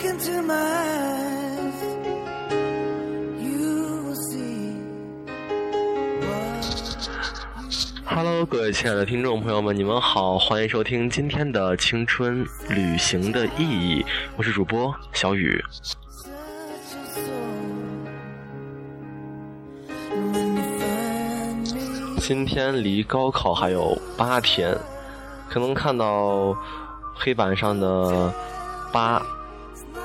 Into my 各位亲爱的听众朋友们，你们好，欢迎收听今天的《青春旅行的意义》，我是主播小雨。今天离高考还有八天，可能看到黑板上的八，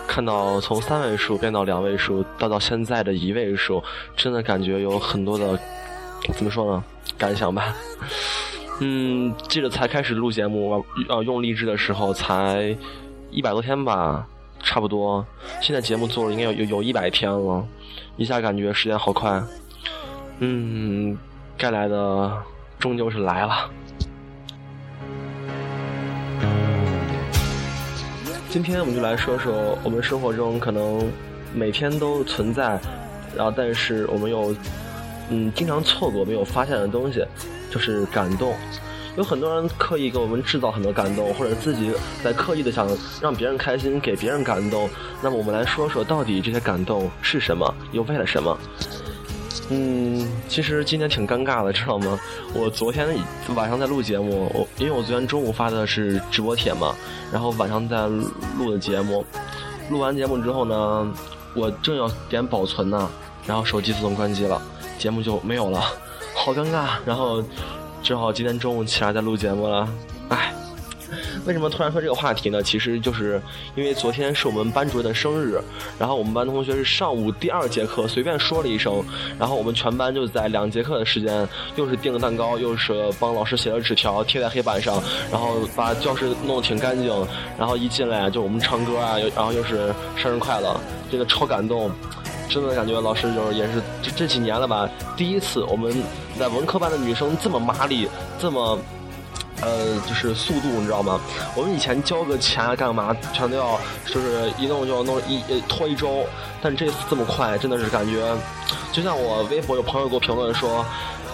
看到从三位数变到两位数，到到现在的一位数，真的感觉有很多的怎么说呢？感想吧。嗯，记得才开始录节目，呃，用励志的时候才一百多天吧，差不多。现在节目做了应该有有有一百天了，一下感觉时间好快。嗯，该来的终究是来了。今天我们就来说说我们生活中可能每天都存在，然后但是我们又嗯经常错过没有发现的东西，就是感动。有很多人刻意给我们制造很多感动，或者自己在刻意的想让别人开心，给别人感动。那么我们来说说，到底这些感动是什么，又为了什么？嗯，其实今天挺尴尬的，知道吗？我昨天晚上在录节目，我因为我昨天中午发的是直播帖嘛，然后晚上在录的节目，录完节目之后呢，我正要点保存呢，然后手机自动关机了，节目就没有了，好尴尬。然后只好今天中午起来再录节目了，唉。为什么突然说这个话题呢？其实就是因为昨天是我们班主任的生日，然后我们班同学是上午第二节课随便说了一声，然后我们全班就在两节课的时间，又是订了蛋糕，又是帮老师写了纸条贴在黑板上，然后把教室弄得挺干净，然后一进来就我们唱歌啊，然后又是生日快乐，这个超感动。真的感觉老师就是也是这这几年了吧，第一次我们在文科班的女生这么麻利，这么呃，就是速度，你知道吗？我们以前交个钱干嘛，全都要就是一弄就要弄一拖一周，但这次这么快，真的是感觉，就像我微博有朋友给我评论说，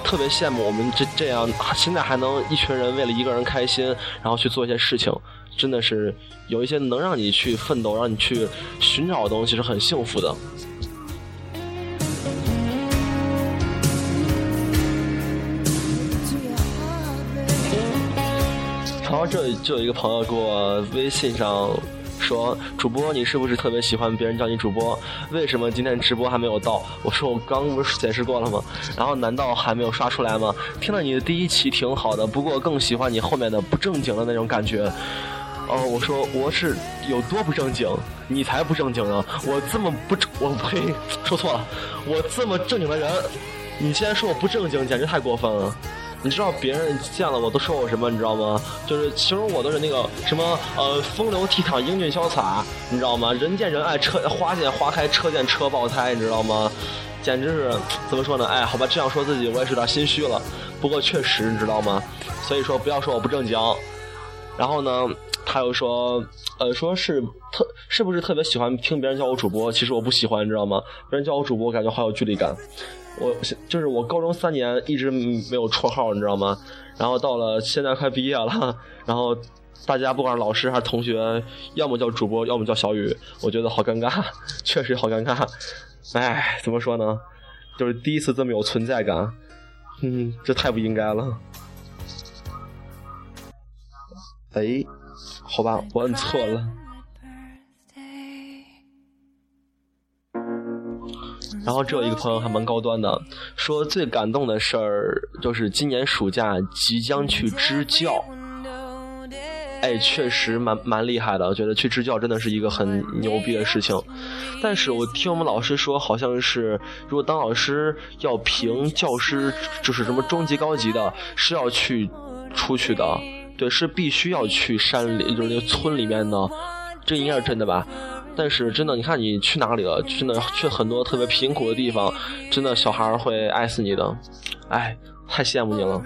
特别羡慕我们这这样，现在还能一群人为了一个人开心，然后去做一些事情，真的是有一些能让你去奋斗，让你去寻找的东西是很幸福的。这里就有一个朋友给我微信上说：“主播，你是不是特别喜欢别人叫你主播？为什么今天直播还没有到？”我说：“我刚不是解释过了吗？然后难道还没有刷出来吗？听了你的第一期挺好的，不过更喜欢你后面的不正经的那种感觉。”哦，我说我是有多不正经，你才不正经呢！我这么不，我呸，说错了，我这么正经的人，你竟然说我不正经，简直太过分了！你知道别人见了我都说我什么？你知道吗？就是形容我都是那个什么呃风流倜傥、英俊潇洒，你知道吗？人见人爱，车花见花开，车见车爆胎，你知道吗？简直是怎么说呢？哎，好吧，这样说自己我也是有点心虚了。不过确实，你知道吗？所以说不要说我不正经。然后呢，他又说，呃，说是特是不是特别喜欢听别人叫我主播？其实我不喜欢，你知道吗？别人叫我主播，我感觉好有距离感。我就是我高中三年一直没有绰号，你知道吗？然后到了现在快毕业了，然后大家不管是老师还是同学，要么叫主播，要么叫小雨，我觉得好尴尬，确实好尴尬。哎，怎么说呢？就是第一次这么有存在感，嗯，这太不应该了。哎，好吧，我摁错了。然后这有一个朋友还蛮高端的，说最感动的事儿就是今年暑假即将去支教。哎，确实蛮蛮厉害的，我觉得去支教真的是一个很牛逼的事情。但是我听我们老师说，好像是如果当老师要评教师，就是什么中级、高级的，是要去出去的，对，是必须要去山里，就是那个村里面的，这应该是真的吧？但是真的，你看你去哪里了？真的去很多特别贫苦的地方，真的小孩会爱死你的，哎，太羡慕你了。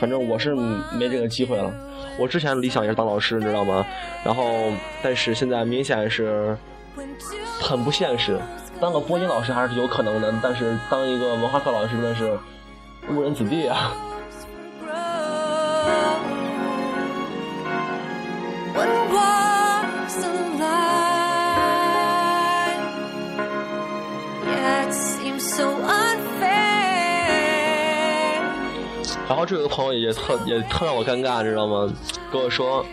反正我是没这个机会了。我之前理想也是当老师，你知道吗？然后，但是现在明显是很不现实。当个播音老师还是有可能的，但是当一个文化课老师真的是误人子弟啊！然后这有个朋友也特也特让我尴尬，知道吗？跟我说，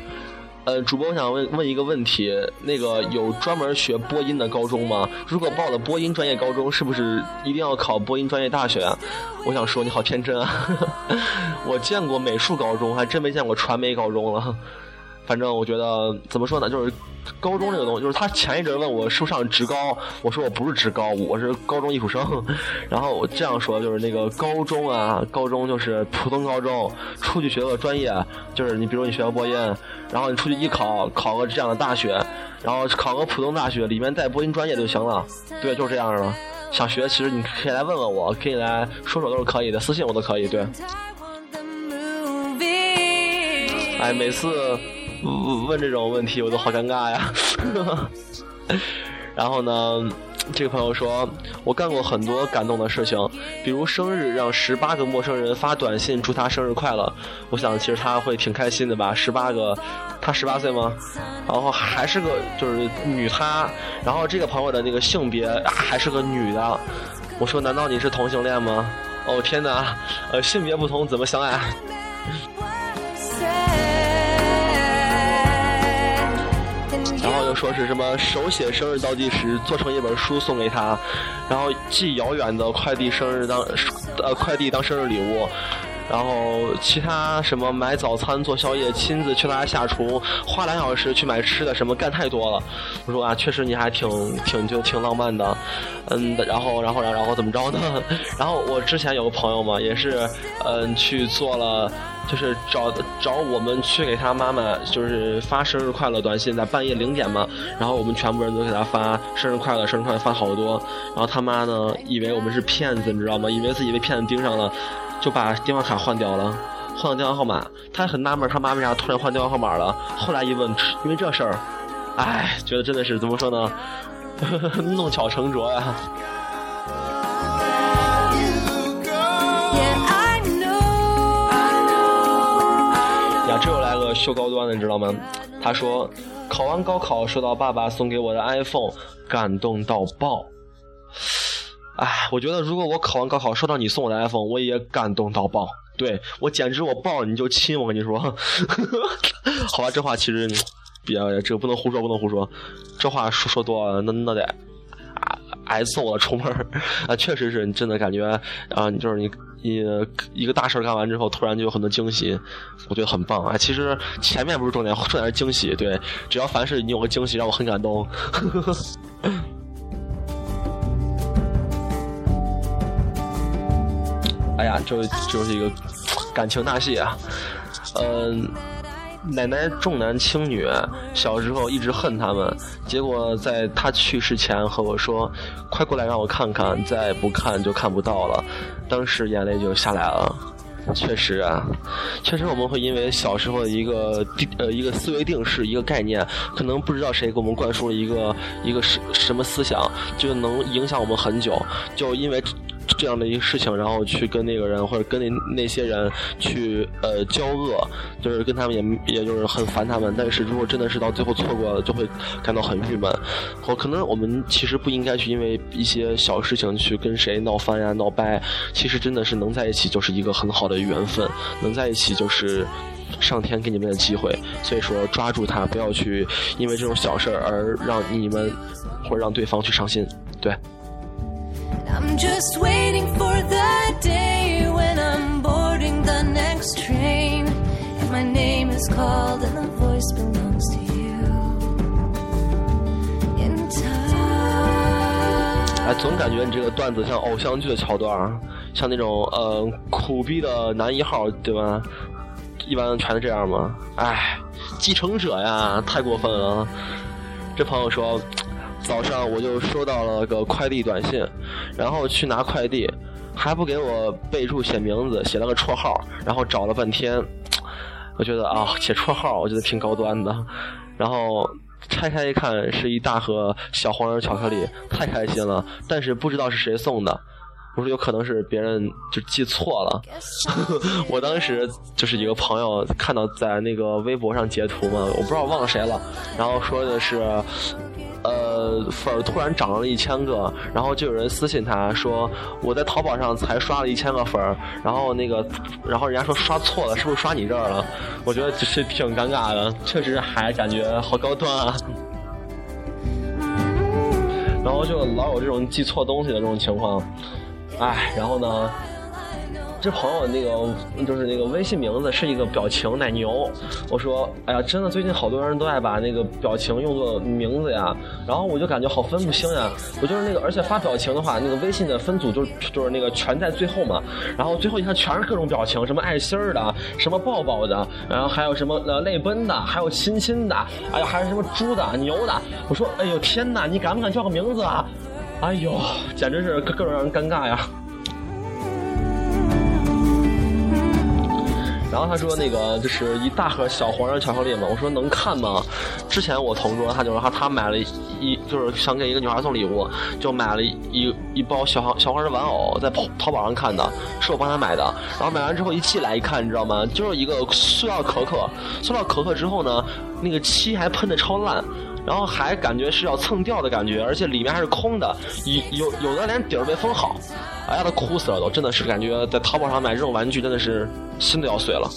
呃，主播我想问问一个问题，那个有专门学播音的高中吗？如果报了播音专业高中，是不是一定要考播音专业大学啊？我想说你好天真啊！我见过美术高中，还真没见过传媒高中了。反正我觉得怎么说呢，就是高中这个东西，就是他前一阵问我是不是上职高，我说我不是职高，我是高中艺术生。然后我这样说，就是那个高中啊，高中就是普通高中，出去学个专业，就是你比如你学个播音，然后你出去艺考，考个这样的大学，然后考个普通大学，里面带播音专业就行了。对，就是这样的。想学，其实你可以来问问我，可以来说说都是可以的，私信我都可以。对.哎，每次问这种问题，我都好尴尬呀。然后呢，这个朋友说，我干过很多感动的事情，比如生日让十八个陌生人发短信祝他生日快乐。我想其实他会挺开心的吧，十八个，他十八岁吗？然后还是个就是女他，然后这个朋友的那个性别还是个女的。我说难道你是同性恋吗？哦天哪，呃性别不同怎么相爱？说是什么手写生日倒计时做成一本书送给他，然后寄遥远的快递生日当呃快递当生日礼物，然后其他什么买早餐做宵夜，亲自去他家下厨，花两小时去买吃的，什么干太多了。我说啊，确实你还挺挺就挺浪漫的，嗯，然后然后然后然后怎么着呢？然后我之前有个朋友嘛，也是嗯去做了。就是找找我们去给他妈妈，就是发生日快乐短信，在半夜零点嘛，然后我们全部人都给他发生日快乐，生日快乐发好多，然后他妈呢，以为我们是骗子，你知道吗？以为自己被骗子盯上了，就把电话卡换掉了，换了电话号码。他很纳闷，他妈为啥突然换电话号码了？后来一问，因为这事儿，哎，觉得真的是怎么说呢？弄巧成拙呀.呀，这又来个秀高端的，你知道吗？他说，考完高考收到爸爸送给我的 iPhone，感动到爆。哎，我觉得如果我考完高考收到你送我的 iPhone，我也感动到爆。对我简直我抱你就亲，我跟你说。好吧，这话其实比较这个不能胡说，不能胡说。这话说说多了，那那得啊挨揍了，出门儿 啊，确实是你真的感觉啊，你就是你你一个大事干完之后，突然就有很多惊喜，我觉得很棒。啊，其实前面不是重点，重点是惊喜。对，只要凡是你有个惊喜，让我很感动。哎呀，就就是一个感情大戏啊。嗯、奶奶重男轻女，小时候一直恨他们，结果在她去世前和我说：“快过来让我看看，再不看就看不到了。”当时眼泪就下来了。确实啊，确实我们会因为小时候的一个定呃一个思维定式一个概念，可能不知道谁给我们灌输了一个一个什什么思想，就能影响我们很久。就因为这样的一个事情，然后去跟那个人或者跟那那些人去呃交恶，就是跟他们也也就是很烦他们。但是如果真的是到最后错过了，就会感到很郁闷。我可能我们其实不应该去因为一些小事情去跟谁闹翻呀、闹掰。其实真的是能在一起就是一个很好的缘分，能在一起就是。上天给你们的机会，所以说抓住它，不要去因为这种小事儿而让你们或者让对方去伤心。对，I'm just waiting for the day when I'm boarding the next train and my name is called and the voice belongs to you. In time. 哎，总感觉你这个段子像偶像剧的桥段儿，像那种呃苦逼的男一号，对吧？一般全是这样吗？哎，继承者呀，太过分了。这朋友说，早上我就收到了个快递短信，然后去拿快递，还不给我备注写名字，写了个绰号，然后找了半天。我觉得啊，写绰号我觉得挺高端的。然后拆开一看，是一大盒小黄人巧克力，太开心了。但是不知道是谁送的。我说有可能是别人就记错了，我当时就是一个朋友看到在那个微博上截图嘛，我不知道忘了谁了，然后说的是，呃粉儿突然涨了一千个，然后就有人私信他说我在淘宝上才刷了一千个粉儿，然后那个然后人家说刷错了，是不是刷你这儿了？我觉得就是挺尴尬的，确实还感觉好高端啊。然后就老有这种记错东西的这种情况。哎，然后呢？这朋友那个就是那个微信名字是一个表情奶牛。我说，哎呀，真的最近好多人都爱把那个表情用作名字呀。然后我就感觉好分不清呀。我就是那个，而且发表情的话，那个微信的分组就就是那个全在最后嘛。然后最后一看全是各种表情，什么爱心的，什么抱抱的，然后还有什么呃泪奔的，还有亲亲的，哎呀，还是什么猪的、牛的。我说，哎呦天哪，你敢不敢叫个名字啊？哎呦，简直是各各种让人尴尬呀！然后他说那个就是一大盒小黄人巧克力嘛，我说能看吗？之前我同桌他就说他他买了一就是想给一个女孩送礼物，就买了一一包小黄小黄人玩偶，在淘淘宝上看的，是我帮他买的。然后买完之后一寄来一看，你知道吗？就是一个塑料壳壳，塑料壳壳之后呢，那个漆还喷的超烂。然后还感觉是要蹭掉的感觉，而且里面还是空的，有有有的连底儿没封好，哎呀，都哭死了都，真的是感觉在淘宝上买这种玩具真的是心都要碎了。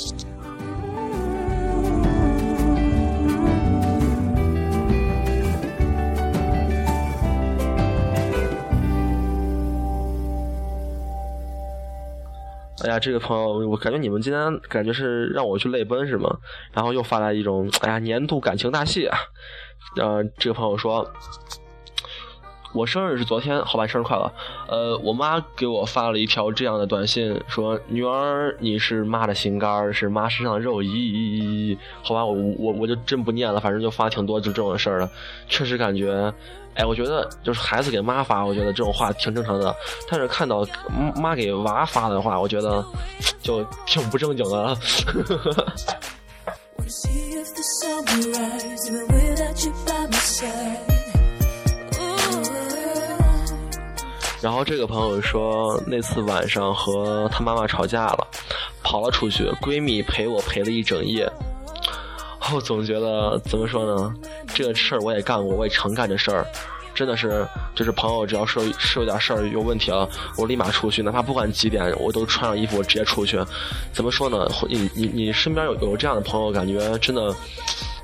哎呀，这个朋友，我感觉你们今天感觉是让我去泪奔是吗？然后又发来一种，哎呀，年度感情大戏啊！呃，这个朋友说，我生日是昨天，好吧，生日快乐。呃，我妈给我发了一条这样的短信，说：“女儿，你是妈的心肝是妈身上的肉。”咦，好吧，我我我就真不念了，反正就发挺多就这种事儿的，确实感觉。哎，我觉得就是孩子给妈发，我觉得这种话挺正常的。但是看到妈给娃发的话，我觉得就挺不正经的。然后这个朋友说，那次晚上和他妈妈吵架了，跑了出去，闺蜜陪我陪了一整夜。我总觉得怎么说呢？这个事儿我也干过，我也常干这事儿，真的是，就是朋友只要说是有点事儿有问题了，我立马出去，哪怕不管几点，我都穿上衣服我直接出去。怎么说呢？你你你身边有有这样的朋友，感觉真的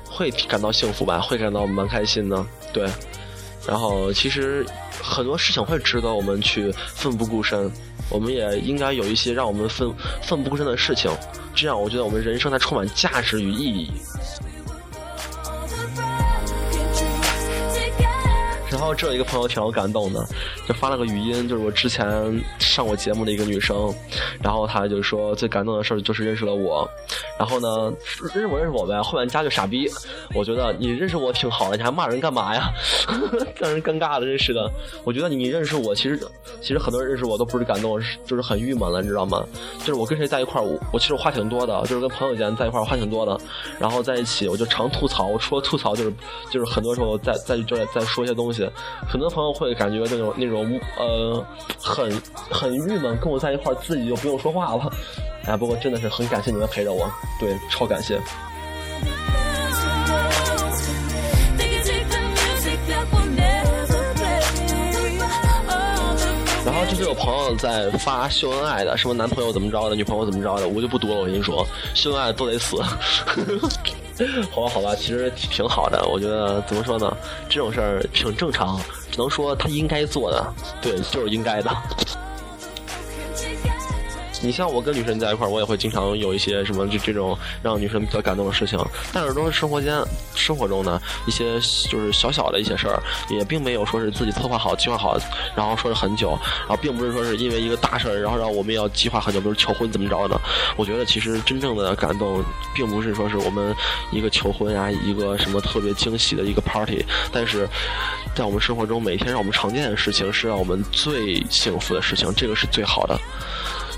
会感到幸福吧？会感到蛮开心的，对。然后其实很多事情会值得我们去奋不顾身，我们也应该有一些让我们奋奋不顾身的事情。这样，我觉得我们人生才充满价值与意义。然后这一个朋友挺有感动的，就发了个语音，就是我之前上过节目的一个女生，然后她就说最感动的事就是认识了我，然后呢认识我认识我呗，后面加个傻逼，我觉得你认识我挺好的，你还骂人干嘛呀？让人尴尬的认识的，我觉得你认识我其实其实很多人认识我都不是感动，就是很郁闷了，你知道吗？就是我跟谁在一块，我其实话挺多的，就是跟朋友间在一块话挺多的，然后在一起我就常吐槽，我除了吐槽就是就是很多时候在在就在在说一些东西。很多朋友会感觉那种那种呃很很郁闷，跟我在一块自己就不用说话了。哎，不过真的是很感谢你们陪着我，对，超感谢。然后就是有朋友在发秀恩爱的，什么男朋友怎么着的，女朋友怎么着的，我就不读了。我跟你说，秀恩爱都得死。好吧，好吧，其实挺好的。我觉得怎么说呢，这种事儿挺正常，只能说他应该做的，对，就是应该的。你像我跟女神在一块儿，我也会经常有一些什么就这种让女神比较感动的事情，但是都是生活间、生活中的一些就是小小的一些事儿，也并没有说是自己策划好、计划好，然后说是很久，然后并不是说是因为一个大事儿，然后让我们要计划很久，比如求婚怎么着的。我觉得其实真正的感动，并不是说是我们一个求婚呀，一个什么特别惊喜的一个 party，但是在我们生活中每天让我们常见的事情，是让我们最幸福的事情，这个是最好的。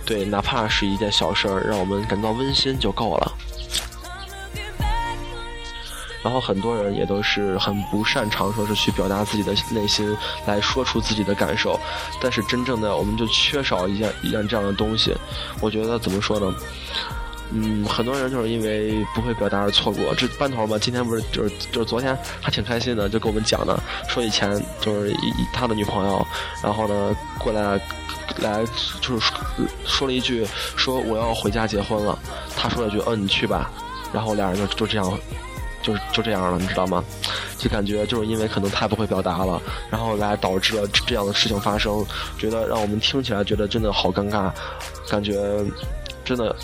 对，哪怕是一件小事儿，让我们感到温馨就够了。然后很多人也都是很不擅长说是去表达自己的内心，来说出自己的感受。但是真正的我们就缺少一件一件这样的东西。我觉得怎么说呢？嗯，很多人就是因为不会表达而错过。这班头嘛，今天不是就是就是昨天还挺开心的，就跟我们讲呢，说以前就是一他的女朋友，然后呢过来来就是说了一句说我要回家结婚了，他说了句嗯你去吧，然后俩人就就这样就就这样了，你知道吗？就感觉就是因为可能太不会表达了，然后来导致了这样的事情发生，觉得让我们听起来觉得真的好尴尬，感觉真的。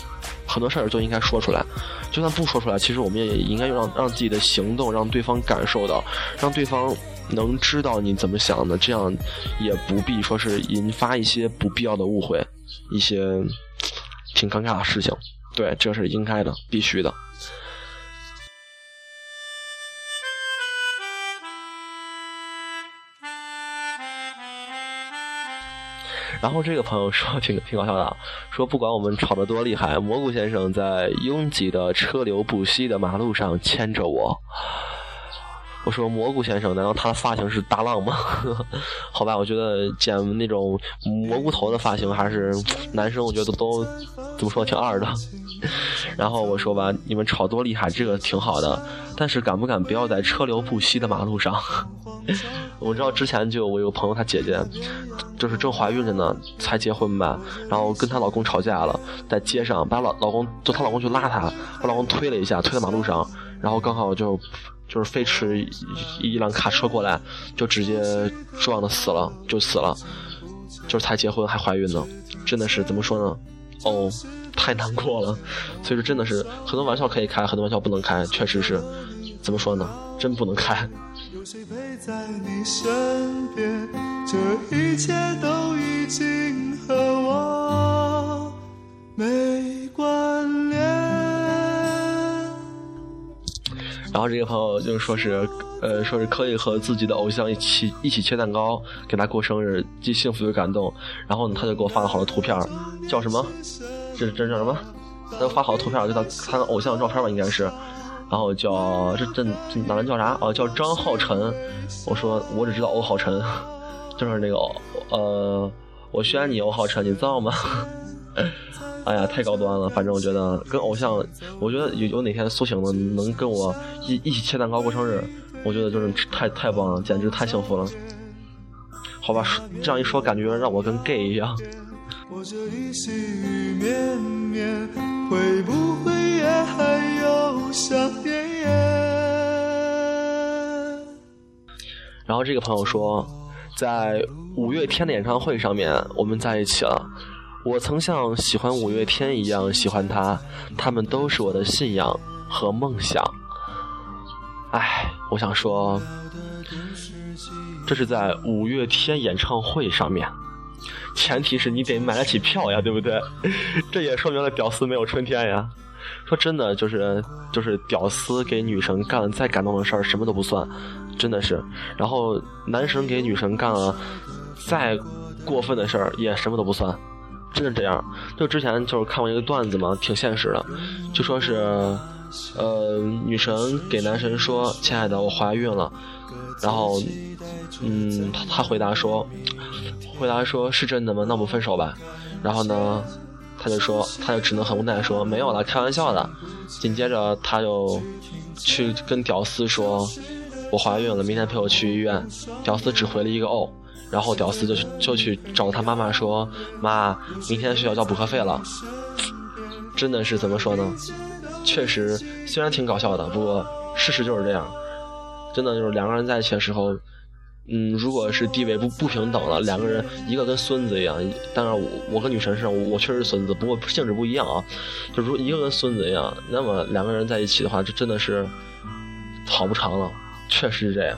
很多事儿就应该说出来，就算不说出来，其实我们也应该让让自己的行动让对方感受到，让对方能知道你怎么想的，这样也不必说是引发一些不必要的误会，一些挺尴尬的事情。对，这是应该的，必须的。然后这个朋友说挺挺搞笑的，说不管我们吵得多厉害，蘑菇先生在拥挤的车流不息的马路上牵着我。我说蘑菇先生，难道他的发型是大浪吗？好吧，我觉得剪那种蘑菇头的发型还是男生，我觉得都怎么说挺二的。然后我说吧，你们吵多厉害，这个挺好的，但是敢不敢不要在车流不息的马路上？我知道之前就我有个朋友，她姐姐就是正怀孕着呢，才结婚吧，然后跟她老公吵架了，在街上把老老公就她老公去拉她，把老公推了一下，推到马路上，然后刚好就就是飞驰一一辆卡车过来，就直接撞的死了，就死了，就是才结婚还怀孕呢，真的是怎么说呢？哦，太难过了，所以说真的是很多玩笑可以开，很多玩笑不能开，确实是怎么说呢？真不能开。有谁陪在你身边？这一切都已经和我没关联。然后这个朋友就说是，呃，说是可以和自己的偶像一起一起切蛋糕，给他过生日，既幸福又感动。然后呢，他就给我发了好多图片，叫什么？这这叫什么？他就发好多图片，就他他的偶像照片吧，应该是。然后叫这这哪人叫啥？哦，叫张浩辰。我说我只知道欧浩辰，就是那个呃，我选你欧浩辰，你造吗？哎呀，太高端了。反正我觉得跟偶像，我觉得有有哪天苏醒了能跟我一一起切蛋糕过生日，我觉得就是太太棒了，简直太幸福了。好吧，这样一说，感觉让我跟 gay 一样。我这一绵绵，会不会也还有想念？然后这个朋友说，在五月天的演唱会上面，我们在一起了。我曾像喜欢五月天一样喜欢他，他们都是我的信仰和梦想。唉，我想说，这是在五月天演唱会上面。前提是你得买得起票呀，对不对？这也说明了屌丝没有春天呀。说真的，就是就是屌丝给女神干了再感动的事儿，什么都不算，真的是。然后男神给女神干了再过分的事儿，也什么都不算，真的这样。就之前就是看过一个段子嘛，挺现实的，就说是呃女神给男神说：“亲爱的，我怀孕了。”然后嗯，他他回答说。回答说：“是真的吗？那我们分手吧。”然后呢，他就说，他就只能很无奈说：“没有了，开玩笑的。”紧接着他就去跟屌丝说：“我怀孕了，明天陪我去医院。”屌丝只回了一个“哦”，然后屌丝就就去找他妈妈说：“妈，明天学校交补课费了。”真的是怎么说呢？确实，虽然挺搞笑的，不过事实就是这样。真的就是两个人在一起的时候。嗯，如果是地位不不平等了，两个人一个跟孙子一样，当然我我和女神是，我确实是孙子，不过性质不一样啊。就如一个跟孙子一样，那么两个人在一起的话，这真的是好不长了，确实是这样。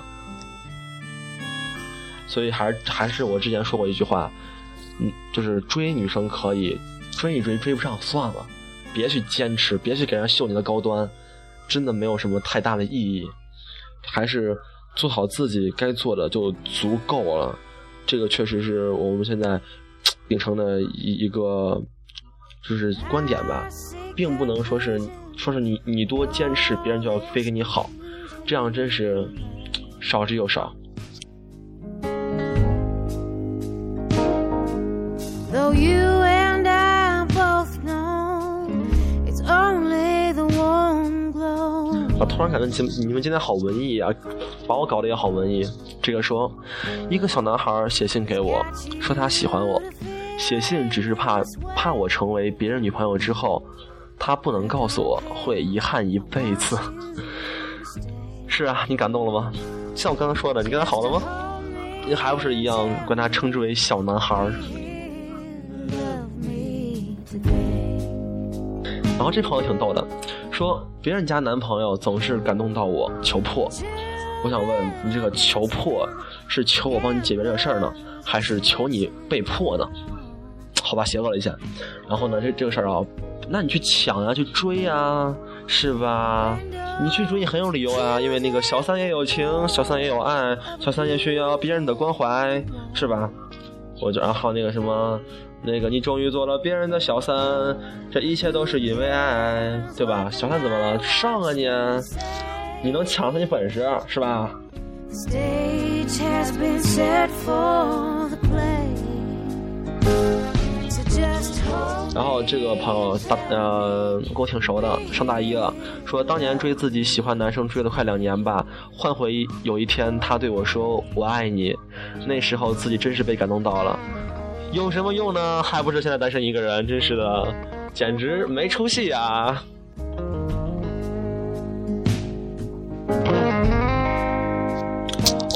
所以还是还是我之前说过一句话，嗯，就是追女生可以追一追，追不上算了，别去坚持，别去给人秀你的高端，真的没有什么太大的意义，还是。做好自己该做的就足够了，这个确实是我们现在秉承的一一个就是观点吧，并不能说是说是你你多坚持，别人就要非跟你好，这样真是 少之又少。no you 我突然感觉你你们今天好文艺啊，把我搞得也好文艺。这个说，一个小男孩写信给我，说他喜欢我，写信只是怕怕我成为别人女朋友之后，他不能告诉我，会遗憾一辈子。是啊，你感动了吗？像我刚刚说的，你跟他好了吗？你还不是一样管他称之为小男孩儿？然后这朋友挺逗的，说别人家男朋友总是感动到我求破。我想问你，这个求破是求我帮你解决这个事儿呢，还是求你被迫呢？好吧，邪恶了一下。然后呢，这这个事儿啊，那你去抢啊，去追啊，是吧？你去追你很有理由啊，因为那个小三也有情，小三也有爱，小三也需要别人的关怀，是吧？我就然后那个什么，那个你终于做了别人的小三，这一切都是因为爱，对吧？小三怎么了？上啊你！你能抢他你本事是吧？然后这个朋友大呃跟我挺熟的，上大一了，说当年追自己喜欢男生追了快两年吧，换回有一天他对我说我爱你，那时候自己真是被感动到了，有什么用呢？还不是现在单身一个人，真是的，简直没出息啊！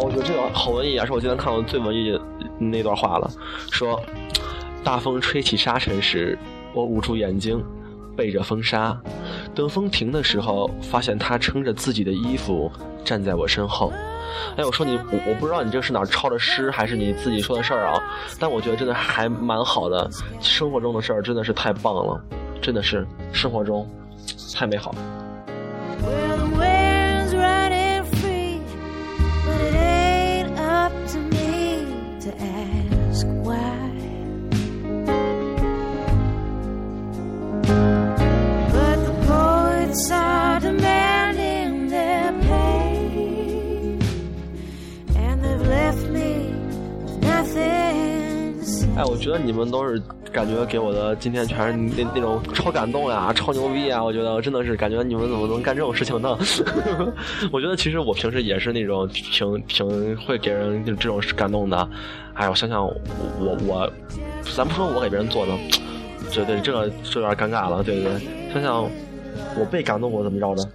哦，我觉得这个好文艺啊，是我今天看到最文艺那段话了。说，大风吹起沙尘时，我捂住眼睛，背着风沙，等风停的时候，发现他撑着自己的衣服站在我身后。哎，我说你，我我不知道你这是哪儿抄的诗，还是你自己说的事儿啊？但我觉得真的还蛮好的，生活中的事儿真的是太棒了，真的是生活中太美好。哎，我觉得你们都是感觉给我的今天全是那那种超感动呀、超牛逼啊！我觉得真的是感觉你们怎么能干这种事情呢？我觉得其实我平时也是那种挺挺会给人这种感动的。哎，我想想，我我，咱不说我给别人做的，这对这个这有点尴尬了，对对对？想想我被感动过怎么着的？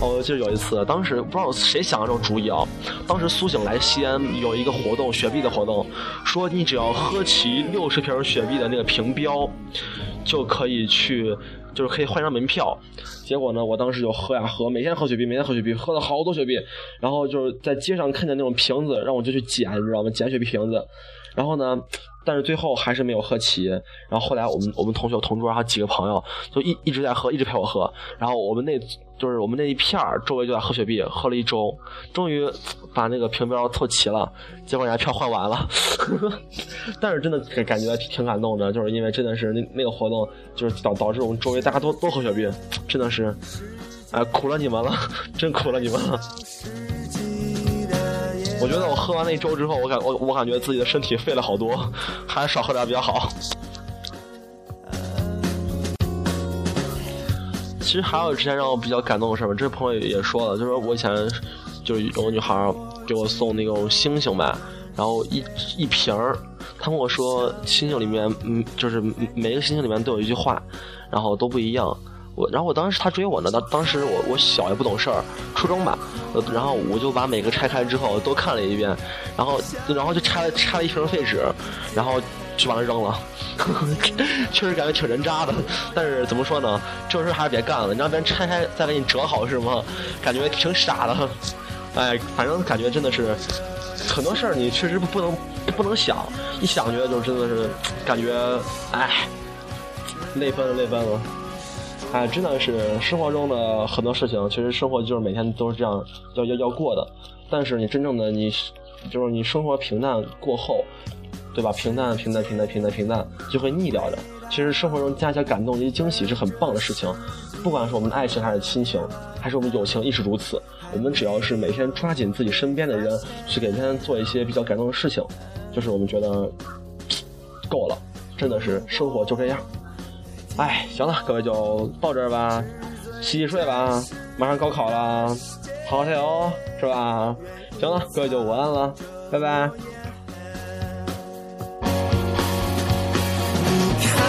哦，就有一次，当时不知道谁想的这种主意啊。当时苏醒来西安有一个活动，雪碧的活动，说你只要喝齐六十瓶雪碧的那个瓶标，就可以去，就是可以换张门票。结果呢，我当时就喝呀喝，每天喝雪碧，每天喝雪碧，喝了好多雪碧。然后就是在街上看见那种瓶子，让我就去捡，你知道吗？捡雪碧瓶子。然后呢，但是最后还是没有喝齐。然后后来我们我们同学同桌还有几个朋友就一一直在喝，一直陪我喝。然后我们那就是我们那一片儿周围就在喝雪碧，喝了一周，终于把那个瓶标凑齐了。结果人家票换完了，但是真的感感觉挺感动的，就是因为真的是那那个活动就是导导致我们周围大家都都喝雪碧，真的是，哎，苦了你们了，真苦了你们了。我觉得我喝完那一周之后，我感我我感觉自己的身体废了好多，还是少喝点比较好。其实还有之前让我比较感动的事儿吧，这朋友也说了，就是我以前就有个女孩给我送那种星星吧，然后一一瓶儿，她跟我说星星里面，嗯，就是每一个星星里面都有一句话，然后都不一样。我然后我当时他追我呢，当当时我我小也不懂事儿，初中吧，然后我就把每个拆开之后都看了一遍，然后然后就拆了拆了一瓶废纸，然后就把它扔了，确实感觉挺人渣的，但是怎么说呢，这种事还是别干了，你让别人拆开再给你折好是吗？感觉挺傻的，哎，反正感觉真的是很多事儿你确实不能不能想，一想觉得就真的是感觉哎，泪奔了泪奔了。哎，真的是生活中的很多事情，其实生活就是每天都是这样要要要过的。但是你真正的你，就是你生活平淡过后，对吧？平淡平淡平淡平淡平淡，就会腻掉的。其实生活中加一些感动、一些惊喜是很棒的事情。不管是我们的爱情还是亲情，还是我们友情，亦是如此。我们只要是每天抓紧自己身边的人，去给他做一些比较感动的事情，就是我们觉得够了。真的是生活就这样。哎，行了，各位就到这儿吧，洗洗睡吧，马上高考了，好好加油，是吧？行了，各位就晚安了，拜拜。是黑。